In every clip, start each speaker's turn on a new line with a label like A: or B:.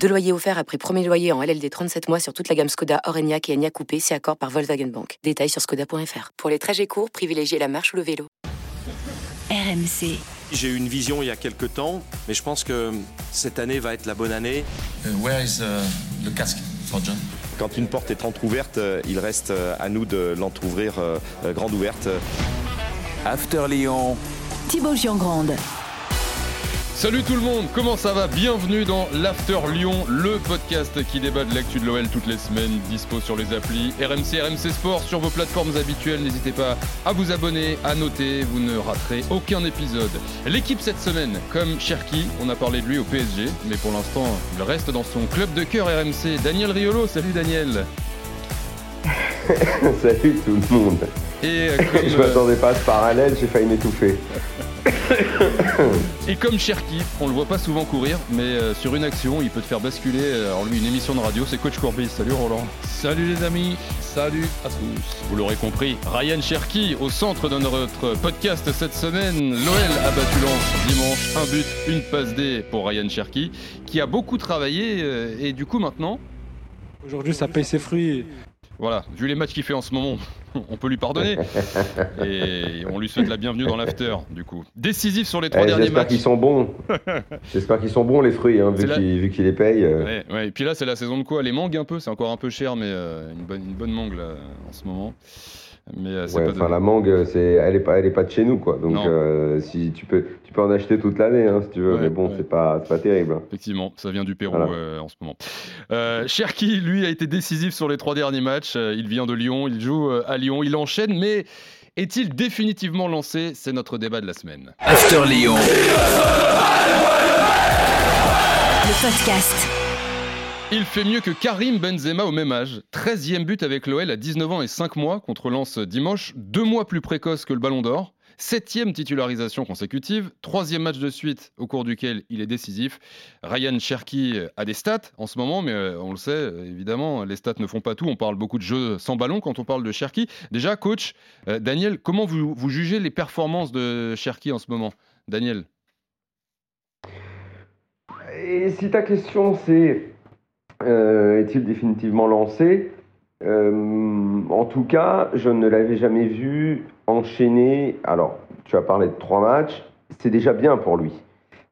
A: Deux loyers offerts après premier loyer en LLD 37 mois sur toute la gamme Skoda, Orenia et Enya Coupé, si accord par Volkswagen Bank. Détails sur skoda.fr. Pour les trajets courts, privilégiez la marche ou le vélo.
B: RMC.
C: J'ai eu une vision il y a quelques temps, mais je pense que cette année va être la bonne année.
D: Uh, where is uh, the casque for John?
C: Quand une porte est entrouverte, euh, il reste euh, à nous de l'entrouvrir euh, euh, grande ouverte.
E: After Lyon,
B: Thibaut Giangrande.
F: Salut tout le monde, comment ça va? Bienvenue dans l'After Lyon, le podcast qui débat de l'actu de l'OL toutes les semaines, dispo sur les applis RMC, RMC Sport, sur vos plateformes habituelles. N'hésitez pas à vous abonner, à noter, vous ne raterez aucun épisode. L'équipe cette semaine, comme Cherki, on a parlé de lui au PSG, mais pour l'instant, il reste dans son club de cœur RMC. Daniel Riolo, salut Daniel
G: Salut tout le monde.
F: Et euh, comme,
G: Je m'attendais pas à ce parallèle, j'ai failli m'étouffer.
F: Et comme Cherki, on le voit pas souvent courir, mais euh, sur une action, il peut te faire basculer. euh, Alors lui, une émission de radio, c'est Coach Courbis. Salut Roland. Salut les amis. Salut à tous. Vous l'aurez compris, Ryan Cherki au centre de notre podcast cette semaine. L'OL a battu Lens dimanche, un but, une passe D pour Ryan Cherki, qui a beaucoup travaillé euh, et du coup maintenant,
H: Aujourd'hui, ça paye ses fruits.
F: Voilà, vu les matchs qu'il fait en ce moment, on peut lui pardonner. Et on lui souhaite la bienvenue dans l'after, du coup. Décisif sur les trois
G: Eh,
F: derniers
G: J'espère
F: matchs.
G: qu'ils sont bons. J'espère qu'ils sont bons les fruits, hein, vu
F: la-
G: qu'ils les payent. euh.
F: Ouais, ouais. Et puis là, c'est la saison de quoi? Les mangues un peu, c'est encore un peu cher, mais euh, une, bonne, une bonne mangue là, en ce moment. Mais euh, c'est
G: Ouais,
F: pas
G: enfin,
F: de-
G: la mangue, c'est, elle est pas, elle est pas de chez nous, quoi. Donc, euh, si tu peux, tu peux en acheter toute l'année, hein, si tu veux.
F: Ouais,
G: mais bon,
F: ouais.
G: c'est pas, c'est pas terrible. hein.
F: Effectivement, ça vient du Pérou
G: Voilà.
F: euh, en ce moment. Euh, Cherki, lui, a été décisif sur les trois derniers matchs. Euh, il vient de Lyon, il joue euh, à Lyon, il enchaîne, mais est-il définitivement lancé? C'est notre débat de la semaine.
E: After Lyon,
B: Le podcast.
F: Il fait mieux que Karim Benzema au même âge. 13e but avec l'OL à 19 ans et 5 mois contre Lens dimanche, deux mois plus précoce que le Ballon d'Or. Septième titularisation consécutive, troisième match de suite au cours duquel il est décisif. Ryan Cherki a des stats en ce moment, mais euh, on le sait, euh, évidemment, les stats ne font pas tout. On parle beaucoup de jeux sans ballon quand on parle de Cherki. Déjà, coach, euh, Daniel, comment vous, vous jugez les performances de Cherki en ce moment? Daniel?
G: Et si ta question c'est est-il définitivement lancé? Euh, En tout cas, je ne l'avais jamais vu enchaîner. Alors, tu as parlé de trois matchs, c'est déjà bien pour lui.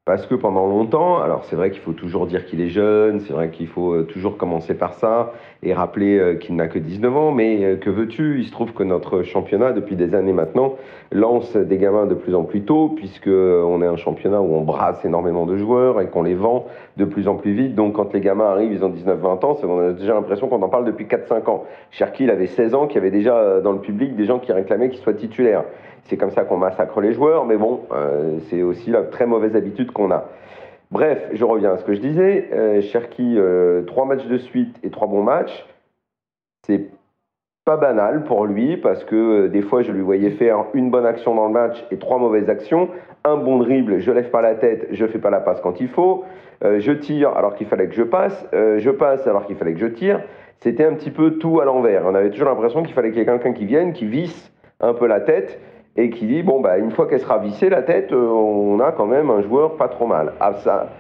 G: Parce que pendant longtemps, alors c'est vrai qu'il faut toujours dire qu'il est jeune, c'est vrai qu'il faut euh, toujours commencer par ça et rappeler euh, qu'il n'a que 19 ans, mais euh, que veux-tu? Il se trouve que notre championnat, depuis des années maintenant, lance des gamins de plus en plus tôt, puisque euh, on est un championnat où on brasse énormément de joueurs et qu'on les vend de plus en plus vite. Donc quand les gamins arrivent, ils ont 19-20 ans, on a déjà l'impression qu'on en parle depuis 4-5 ans. Cherki, il avait 16 ans, qu'il y avait déjà euh, dans le public des gens qui réclamaient qu'il soit titulaire. C'est comme ça qu'on massacre les joueurs, mais bon, euh, c'est aussi la très mauvaise habitude qu'on a. Bref, je reviens à ce que je disais. Euh, Cherki, euh, trois matchs de suite et trois bons matchs. C'est pas banal pour lui parce que euh, des fois je lui voyais faire une bonne action dans le match et trois mauvaises actions. Un bon dribble, je lève pas la tête, je fais pas la passe quand il faut. Euh, je tire alors qu'il fallait que je passe. Euh, je passe alors qu'il fallait que je tire. C'était un petit peu tout à l'envers. On avait toujours l'impression qu'il fallait qu'il y ait quelqu'un qui vienne, qui visse un peu la tête et qui dit bon bah une fois qu'elle sera vissée la tête, on a quand même un joueur pas trop mal. À ça,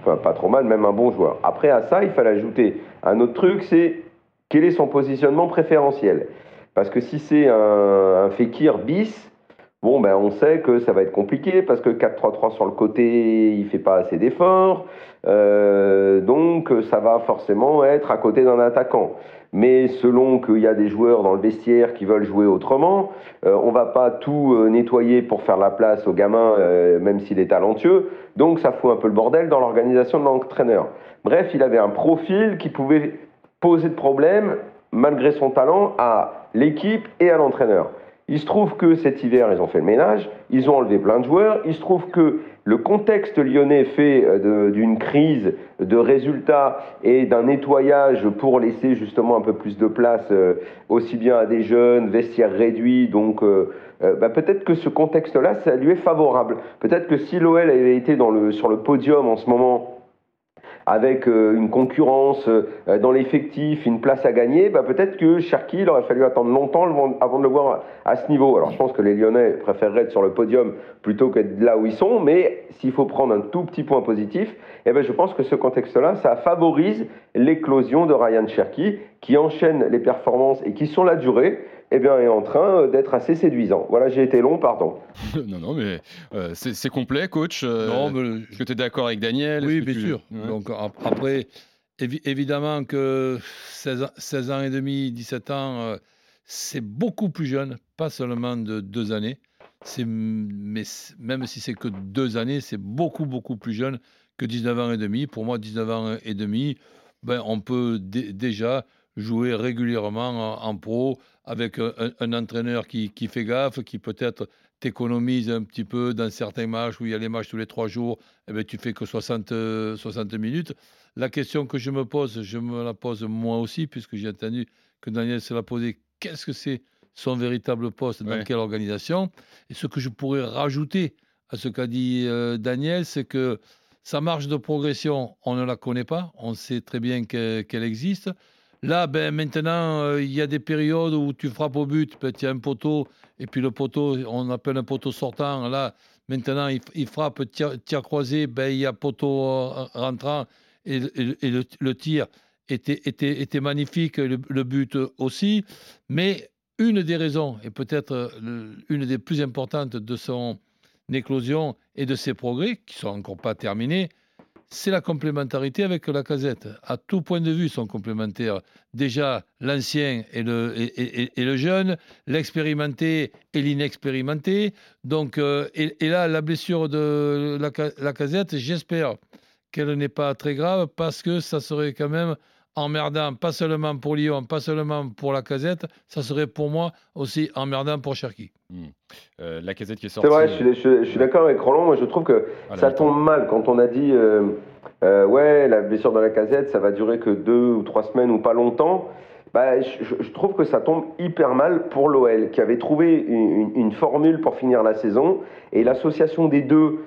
G: enfin, pas trop mal, même un bon joueur. Après à ça, il fallait ajouter un autre truc, c'est quel est son positionnement préférentiel? Parce que si c'est un, un Fekir bis, bon ben on sait que ça va être compliqué parce que 4-3-3 sur le côté, il fait pas assez d'efforts. Euh, donc ça va forcément être à côté d'un attaquant. Mais selon qu'il y a des joueurs dans le vestiaire qui veulent jouer autrement, euh, on va pas tout euh, nettoyer pour faire la place au gamin, euh, même s'il est talentueux. Donc ça fout un peu le bordel dans l'organisation de l'entraîneur. Bref, il avait un profil qui pouvait poser de problème, malgré son talent, à l'équipe et à l'entraîneur. Il se trouve que cet hiver, ils ont fait le ménage, ils ont enlevé plein de joueurs. Il se trouve que le contexte lyonnais fait euh, d'une crise de résultats et d'un nettoyage pour laisser justement un peu plus de place euh, aussi bien à des jeunes, vestiaires réduits. Donc euh, bah, peut-être que ce contexte-là, ça lui est favorable. Peut-être que si l'OL avait été sur le podium en ce moment avec euh, une concurrence euh, dans l'effectif, une place à gagner, bah peut-être que Cherki, il aurait fallu attendre longtemps avant de le voir à ce niveau. Alors je pense que les Lyonnais préféreraient être sur le podium plutôt qu'être là où ils sont, mais s'il faut prendre un tout petit point positif, eh ben je pense que ce contexte-là, ça favorise l'éclosion de Ryan Cherki, qui enchaîne les performances et qui sont la durée eh bien, est en train euh, d'être assez séduisant. Voilà, j'ai été long, pardon.
F: non, non, mais euh, c'est complet, coach. Euh, non, mais... Est-ce que tu es d'accord avec Daniel?
I: Oui, bien sûr. Donc, après, évidemment que 16, ans et demi, 17 ans, c'est beaucoup plus jeune, pas seulement de deux années. Mais même si c'est que deux années, c'est beaucoup, beaucoup plus jeune que 19 ans et demi. Pour moi, 19 ans et demi, ben, on peut déjà jouer régulièrement en, pro avec un, entraîneur qui, qui, fait gaffe, qui peut-être t'économise un petit peu dans certains matchs où il y a les matchs tous les trois jours, et eh bien, tu fais que 60, 60 minutes. La question que je me pose, je me la pose moi aussi, puisque j'ai entendu que Daniel se l'a posé, qu'est-ce que c'est son véritable poste, dans quelle organisation? Et ce que je pourrais rajouter à ce qu'a dit euh, Daniel, c'est que sa marge de progression, on ne la connaît pas, on sait très bien qu'elle existe. Là, ben, maintenant, euh, il y a des périodes où tu frappes au but, ben, tu as un poteau, et puis le poteau, on appelle un poteau sortant. Là, maintenant, il, frappe tir, croisé, ben, il y a poteau euh, rentrant, et, le, tir était, était, était magnifique, le, but aussi. Mais une des raisons, et peut-être euh, une des plus importantes de son éclosion et de ses progrès, qui sont encore pas terminés, c'est la complémentarité avec la casette. À tout point de vue, sont complémentaires. Déjà, l'ancien et le, et, le jeune, l'expérimenté et l'inexpérimenté. Donc, euh, et, là, la blessure de la, la casette, j'espère qu'elle n'est pas très grave parce que ça serait quand même emmerdant, pas seulement pour Lyon, pas seulement pour la casette, ça serait pour moi aussi emmerdant pour Cherki.
F: Hmm. Euh, la casette qui est sortie.
G: C'est vrai, je, suis d'accord avec Roland. Moi, je trouve que ah, ça tombe mal quand on a dit euh, euh, ouais, la blessure de la casette, ça va durer que deux ou trois semaines ou pas longtemps. Bah, je, trouve que ça tombe hyper mal pour l'OL, qui avait trouvé une, une, formule pour finir la saison. Et l'association des deux,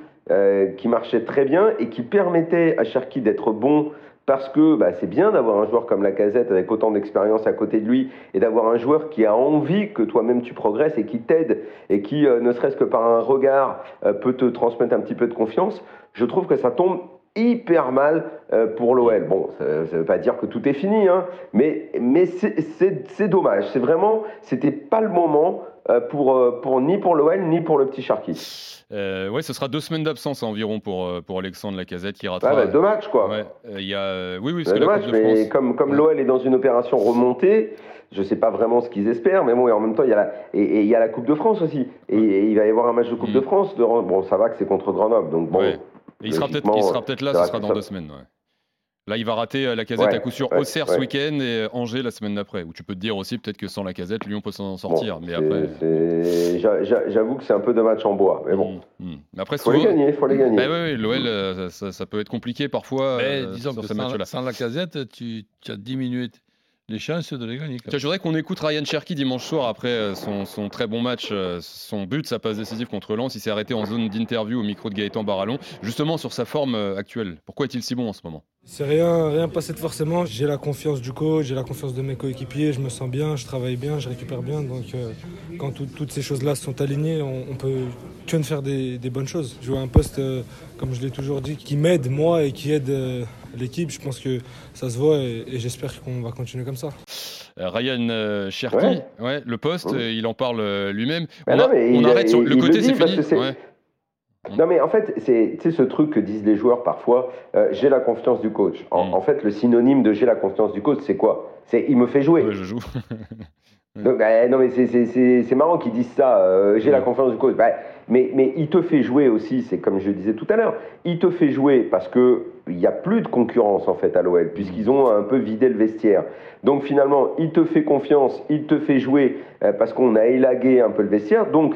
G: qui marchait très bien et qui permettait à Cherki d'être bon parce que bah, c'est bien d'avoir un joueur comme la casette avec autant d'expérience à côté de lui et d'avoir un joueur qui a envie que toi-même tu progresses et qui t'aide et qui, euh, ne serait-ce que par un regard, euh, peut te transmettre un petit peu de confiance. Je trouve que ça tombe hyper mal euh, pour l'OL. Bon, ça ne veut pas dire que tout est fini, hein, mais, mais c'est dommage. C'est vraiment, c'était pas le moment pour, pour, ni pour l'OL ni pour le petit Sharky.
F: Euh, ouais, ce sera deux semaines d'absence environ pour, euh, pour Alexandre Lacazette qui ratera.
G: Ah bah, deux matchs, quoi.
F: Ouais, euh, y a, oui, oui,
G: parce que matchs, mais comme, comme l'OL est dans une opération remontée, je ne sais pas vraiment ce qu'ils espèrent, mais bon, et en même temps, il y, a la, et, il y a la Coupe de France aussi. Et, il va y avoir un match de Coupe de mm. France. De, bon, ça va que c'est contre Grenoble, donc bon.
F: Il sera peut-être là, ce sera dans deux semaines. Là, il va rater euh, la casette à coup sûr Auxerre ce week-end et euh, Angers la semaine d'après. Ou tu peux te dire aussi peut-être que sans la casette, Lyon peut s'en sortir. mais après.
G: J'avoue que c'est un peu de match en bois. Mais bon.
F: Mmh, mmh. Après,
G: faut les gagner, faut les gagner.
F: Bah, oui, l'OL, euh, ça, peut être compliqué parfois.
I: disons que sans, sans, la casette, tu, tu as diminué les chances de les gagner.
F: Je voudrais qu'on écoute Ryan Cherky dimanche soir après euh, son, très bon match, euh, son but, sa passe décisive contre Lens. Il s'est arrêté en zone d'interview au micro de Gaëtan Barallon, justement sur sa forme euh, actuelle. Pourquoi est-il si bon en ce moment?
H: C'est rien, rien passé de forcément. J'ai la confiance du coach, j'ai la confiance de mes coéquipiers, je me sens bien, je travaille bien, je récupère bien. Donc quand toutes ces choses-là sont alignées, on, peut que faire des, bonnes choses. Jouer un poste, comme je l'ai toujours dit, qui m'aide moi et qui aide l'équipe. Je pense que ça se voit et, j'espère qu'on va continuer comme ça.
F: Euh, Ryan euh, Cherky, ouais. le poste, euh, il en parle lui-même. On, arrête sur le côté, c'est fini.
G: Non mais en fait, c'est ce truc que disent les joueurs parfois, j'ai la confiance du coach. En, mm. fait, le synonyme de j'ai la confiance du coach, c'est quoi? C'est il me fait jouer.
F: je joue.
G: Donc, bah, non, mais c'est- marrant qu'ils disent ça. euh, J'ai la confiance du coach. Bah, mais, mais il te fait jouer aussi, c'est comme je disais tout à l'heure, il te fait jouer parce que il n'y a plus de concurrence en fait à l'OL, puisqu'ils ont un peu vidé le vestiaire. Donc finalement, il te fait confiance, il te fait jouer euh, parce qu'on a élagué un peu le vestiaire. Donc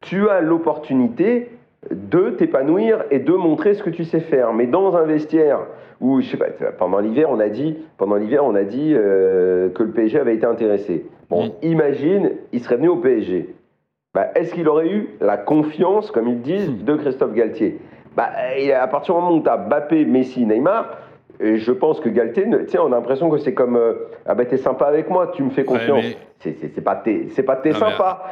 G: tu as l'opportunité de t'épanouir et de montrer ce que tu sais faire. Mais dans un vestiaire où, je sais pas, pendant l'hiver, on a dit, pendant l'hiver, on a dit euh, que le PSG avait été intéressé. Bon, imagine, il serait venu au PSG. Bah, Est-ce qu'il aurait eu la confiance, comme ils disent, de Christophe Galtier? Bah, À partir du moment où tu as Mbappé, Messi, Neymar, et je pense que Galtier, tiens, on a l'impression que c'est comme euh, Ah bah t'es sympa avec moi, tu me fais confiance.
I: mais-
G: C'est- pas t'es c'est pas t'es sympa.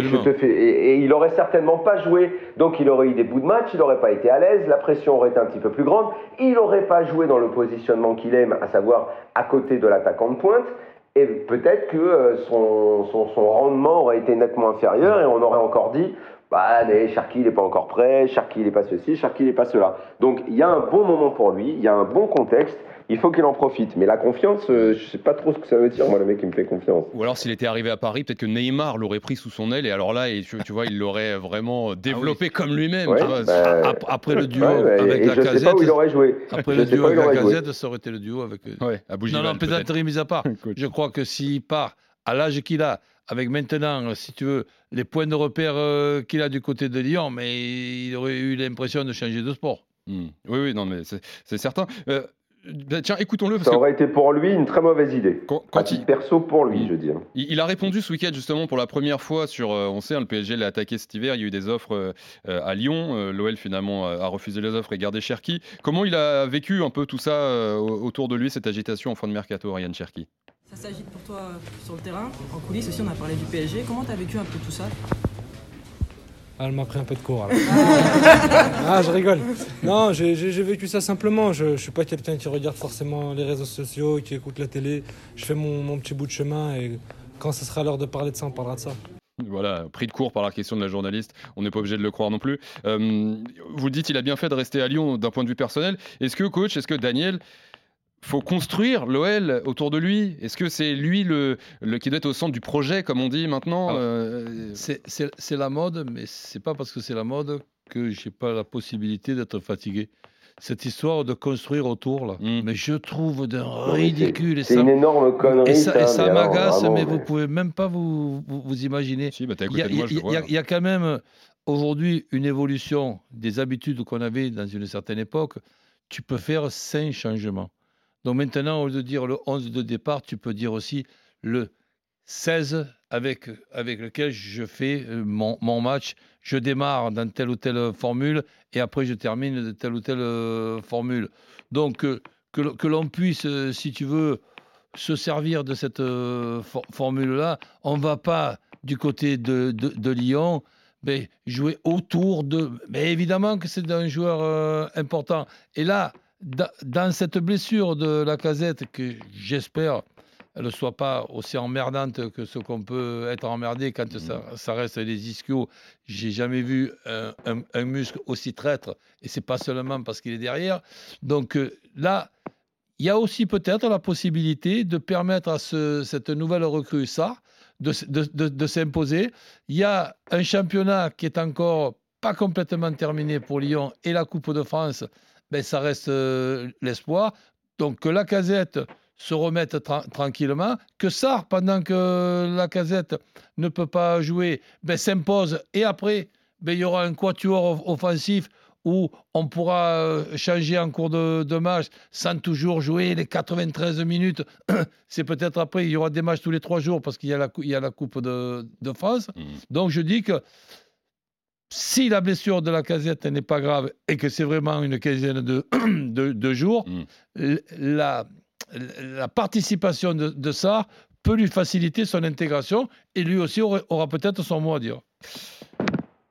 G: je te fais et, et il aurait certainement pas joué. Donc il aurait eu des bouts de match, il aurait pas été à l'aise, la pression aurait été un petit peu plus grande. Il aurait pas joué dans le positionnement qu'il aime, à savoir à côté de l'attaquant de pointe. Et peut-être que euh, son, rendement aurait été nettement inférieur et on aurait encore dit bah mais Cherki il n'est pas encore prêt, Cherki il n'est pas ceci, Cherki il n'est pas cela. Donc il y a un bon moment pour lui, il y a un bon contexte, il faut qu'il en profite. Mais la confiance, euh, je sais pas trop ce que ça veut dire, moi le mec qui me fait confiance.
F: Ou alors s'il était arrivé à Paris, peut-être que Neymar l'aurait pris sous son aile et alors là, et tu, tu vois, il l'aurait vraiment développé comme lui-même.
G: Ouais, bah,
I: Ap- Après le duo
G: Ouais, ouais,
I: avec
G: et
I: la
G: je sais pas
I: casette.
G: où il aurait joué.
I: Après
G: Je
I: le duo avec la
G: joué.
I: casette, ça aurait été le duo avec.
F: Ouais, à Bougival,
I: non, non, plaisanterie mise à part. je crois que s'il part à l'âge qu'il a, avec maintenant, euh, si tu veux, les points de repère euh, qu'il a du côté de Lyon, mais il aurait eu l'impression de changer de sport.
F: Hmm. Oui, oui, non, mais c'est c'est certain. Euh, bah, tiens, écoutons-le.
G: Ça
F: que
G: aurait été pour lui une très mauvaise idée.
F: Quand,
G: à titre perso pour lui, je veux dire.
F: Il, il a répondu ce week-end justement pour la première fois sur, euh, on sait, hein, le PSG l'a attaqué cet hiver, il y a eu des offres euh, euh, à Lyon, Euh, l'OL finalement a, a refusé les offres et gardé Cherki. Comment il a vécu un peu tout ça euh, au- autour de lui, cette agitation en fin de mercato, Ryan Cherki?
J: Ça s'agite pour toi euh, sur le terrain. En coulisses aussi, on a parlé du PSG. Comment tu as vécu un peu tout ça?
H: Ah, elle m'a pris un peu de cours. alors. ah, je rigole. Non, j'ai vécu ça simplement. Je ne suis pas quelqu'un qui regarde forcément les réseaux sociaux, qui écoute la télé. Je fais mon, mon petit bout de chemin et quand ce sera l'heure de parler de ça, on parlera de ça.
F: Voilà, pris de court par la question de la journaliste, on n'est pas obligé de le croire non plus. Euh, vous le dites, il a bien fait de rester à Lyon d'un point de vue personnel. Est-ce que, coach, est-ce que Daniel, faut construire l'OL autour de lui Est-ce que c'est lui le, le- qui doit être au centre du projet, comme on dit maintenant euh,
I: C'est- C'est la mode, mais c'est pas parce que c'est la mode que j'ai pas la possibilité d'être fatigué. Cette histoire de construire autour, là, mais je trouve d'un
G: mais
I: ridicule.
G: c'est
I: ça-
G: une énorme connerie,
I: Et ça,
G: mais
I: m'agace,
G: vraiment,
I: mais vous
G: mais-
I: pouvez même pas vous, vous, vous imaginer.
F: Si, bah
I: Il y y y a quand même aujourd'hui une évolution des habitudes qu'on avait dans une certaine époque. Tu peux faire cinq changements. Donc maintenant, au lieu de dire le 11 de départ, tu peux dire aussi le 16 avec, avec lequel je fais euh, mon, mon match. Je démarre dans telle ou telle formule et après je termine de telle ou telle euh, formule. Donc euh, que, l'on- puisse, si tu veux, se servir de cette for- formule-là, on ne va pas du côté de, de- Lyon mais jouer autour de... Mais évidemment que c'est un joueur important. Et là, dans cette blessure de la casette, que j'espère elle ne soit pas aussi emmerdante que ce qu'on peut être emmerdé quand ça, ça reste des ischios. J'ai jamais vu un, un- un muscle aussi traître, et c'est pas seulement parce qu'il est derrière. Donc euh, là, il y a aussi peut-être la possibilité de permettre à ce- cette nouvelle recrue, ça, de, s- de- de- de s'imposer. Il y a un championnat qui est encore pas complètement terminé pour Lyon et la Coupe de France, ben, ça reste euh, l'espoir. Donc que la casette se remette tra- tranquillement, que Sarr, pendant que la casette ne peut pas jouer, ben, s'impose et après, ben, il y aura un quatuor off- offensif où on pourra euh, changer en cours de, de match sans toujours jouer les 93 minutes. C'est peut-être après, il y aura des matchs tous les trois jours parce qu'il y a la, cou- il y a la Coupe de, de France. Donc je dis que si la blessure de la casette n'est pas grave et que c'est vraiment une quinzaine de, de, de jours, l- la, la participation de, de Sarr peut lui faciliter son intégration et lui aussi aura, aura peut-être son mot à dire.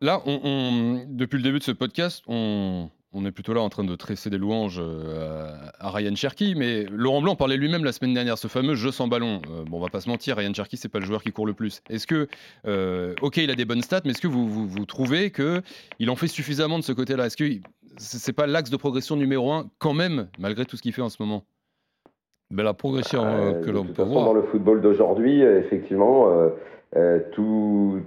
F: Là, on, on- depuis le début de ce podcast, on, on est plutôt là en train de tresser des louanges euh, à, Ryan Cherky, mais Laurent Blanc parlait lui-même la semaine dernière, ce fameux jeu sans ballon. Euh, bon, on va pas se mentir, Ryan Cherky, c'est pas le joueur qui court le plus. Est-ce que, euh, ok, il a des bonnes stats, mais est-ce que vous, vous, vous trouvez que il en fait suffisamment de ce côté-là? Est-ce que c'est pas l'axe de progression numéro un quand même, malgré tout ce qu'il fait en ce moment?
I: Mais la progression euh, que l'on peut
G: façon,
I: voir.
G: Dans le football d'aujourd'hui, euh, effectivement, euh, tous-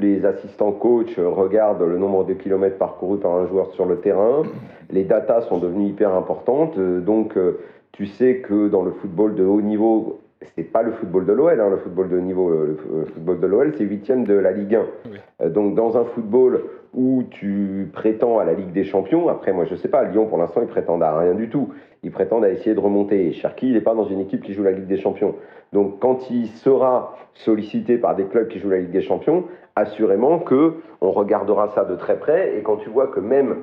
G: les assistants coach regardent le nombre de kilomètres parcourus par un joueur sur le terrain. Les datas sont devenues hyper importantes. euh, donc, euh, tu sais que dans le football de haut niveau, c'est pas le football de l'OL, hein, le football de haut niveau, le football de l'OL, c'est huitième de la Ligue 1. Euh, donc, dans un football où tu prétends à la Ligue des Champions, après, moi, je sais pas, Lyon, pour l'instant, ils prétendent à rien du tout. Ils prétendent à essayer de remonter. Et Cherki, il n'est pas dans une équipe qui joue la Ligue des Champions. Donc, quand il sera sollicité par des clubs qui jouent la Ligue des Champions, assurément que on regardera ça de très près. Et quand tu vois que même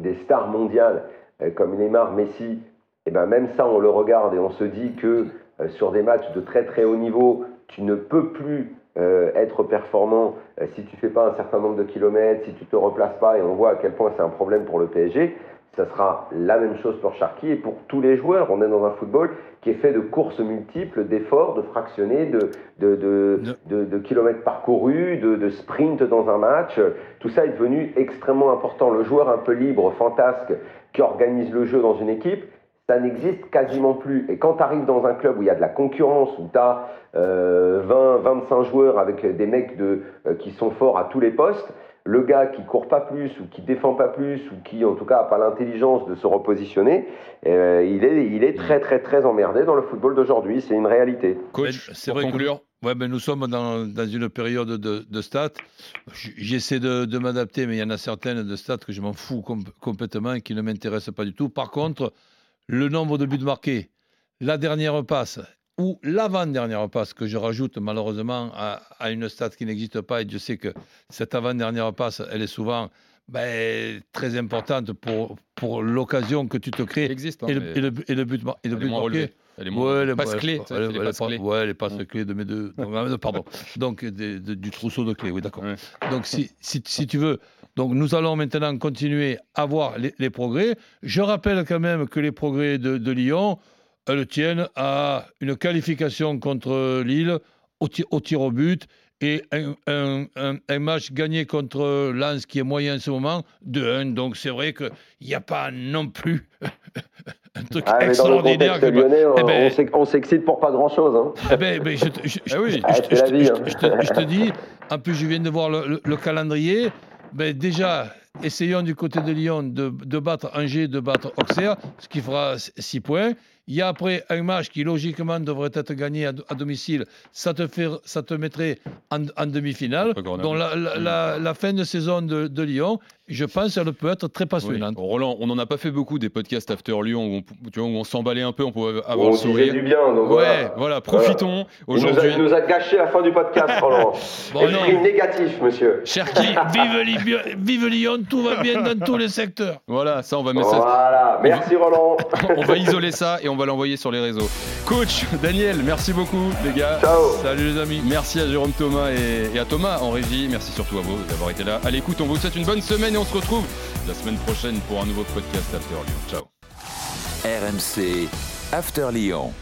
G: des stars mondiales euh, comme Neymar, Messi, et ben même ça, on le regarde et on se dit que euh, sur des matchs de très très haut niveau, tu ne peux plus euh, être performant si tu fais pas un certain nombre de kilomètres, si tu te replaces pas, et on voit à quel point c'est un problème pour le PSG. Ça sera la même chose pour Sharky et pour tous les joueurs. On est dans un football qui est fait de courses multiples, d'efforts, de fractionnés, de, de, de, kilomètres parcourus, de, de sprint dans un match. Tout ça est devenu extrêmement important. Le joueur un peu libre, fantasque, qui organise le jeu dans une équipe, ça n'existe quasiment plus. Et quand tu arrives dans un club où il y a de la concurrence, où tu as 20, 25 joueurs avec des mecs de, euh, qui sont forts à tous les postes, le gars qui court pas plus ou qui défend pas plus ou qui en tout cas a pas l'intelligence de se repositionner, euh, il, est, il est très très très emmerdé dans le football d'aujourd'hui, c'est une réalité.
F: Coach,
I: c'est
F: pour
I: vrai
F: conclure.
I: que ouais, ben nous sommes dans, dans une période de, de stats. J'essaie de, de m'adapter, mais il y en a certaines de stats que je m'en fous com- complètement et qui ne m'intéressent pas du tout. Par contre, le nombre de buts marqués, la dernière passe ou l'avant-dernière passe que je rajoute malheureusement à, à une stat qui n'existe pas, et Dieu sait que cette avant-dernière passe, elle est souvent ben, très importante pour, pour l'occasion que tu te crées.
F: existe, hein,
I: et, le, et, le, et le but, et le
F: elle est
I: but marqué.
F: Elle est
I: Ouais, les ouais, ouais,
F: sais, les
I: ouais,
F: passes
I: pas-
F: clés.
I: ouais, les passes clés de mes deux. donc, Pardon. Donc, de- du trousseau de clés, oui, d'accord. Donc, si, si, si tu veux, donc nous allons maintenant continuer à voir les, les progrès. Je rappelle quand même que les progrès de, de Lyon, elles tiennent à une qualification contre Lille au, ti- au tir au but et un, un- un- un match gagné contre Lens qui est moyen en ce moment de 1. Donc c'est vrai qu'il n'y a pas non plus un truc
G: Ah, mais dans le
I: extraordinaire.
G: contexte
I: que-
G: lyonnais, on,
I: Eh ben,
G: on s'ex- on s'excite pour pas grand chose. Hein.
I: eh ben, ben,
G: Ah, hein.
I: te- je te dis, en plus, je viens de voir le, le- le calendrier. Ben, déjà, essayons du côté de Lyon de, de battre Angers, de battre Auxerre, ce qui fera 6 points. Il y a après un match qui, logiquement, devrait être gagné à, do- à domicile. Ça te, fait, ça te mettrait en, en demi-finale. Donc, la, la- la- la fin de saison de, de Lyon, je pense qu'elle peut être très passionnante.
F: Oui. Roland, on n'en a pas fait beaucoup des podcasts After Lyon où on, tu vois, où on s'emballait un peu, on pouvait
G: On
F: avoir le
G: disait
F: sourire.
G: du bien. Donc
F: ouais, voilà, profitons.
G: Il nous, a,
F: Aujourd'hui,
G: il nous a gâché la fin du podcast, Roland.
I: Bon,
G: Esprit
I: non.
G: négatif, monsieur.
I: Cherki, vive, Li- vive Lyon, tout va bien dans tous les secteurs.
F: voilà, ça, on va mettre ça.
G: Voilà, merci Roland.
F: on va isoler ça et on va l'envoyer sur les réseaux. Coach, Daniel, merci beaucoup, les gars.
G: Ciao.
I: Salut les amis.
F: Merci à Jérôme Thomas et, et à Thomas en régie. Merci surtout à vous d'avoir été là. À l'écoute, on vous souhaite une bonne semaine et on se retrouve la semaine prochaine pour un nouveau podcast After Lyon. Ciao.
E: RMC After Lyon.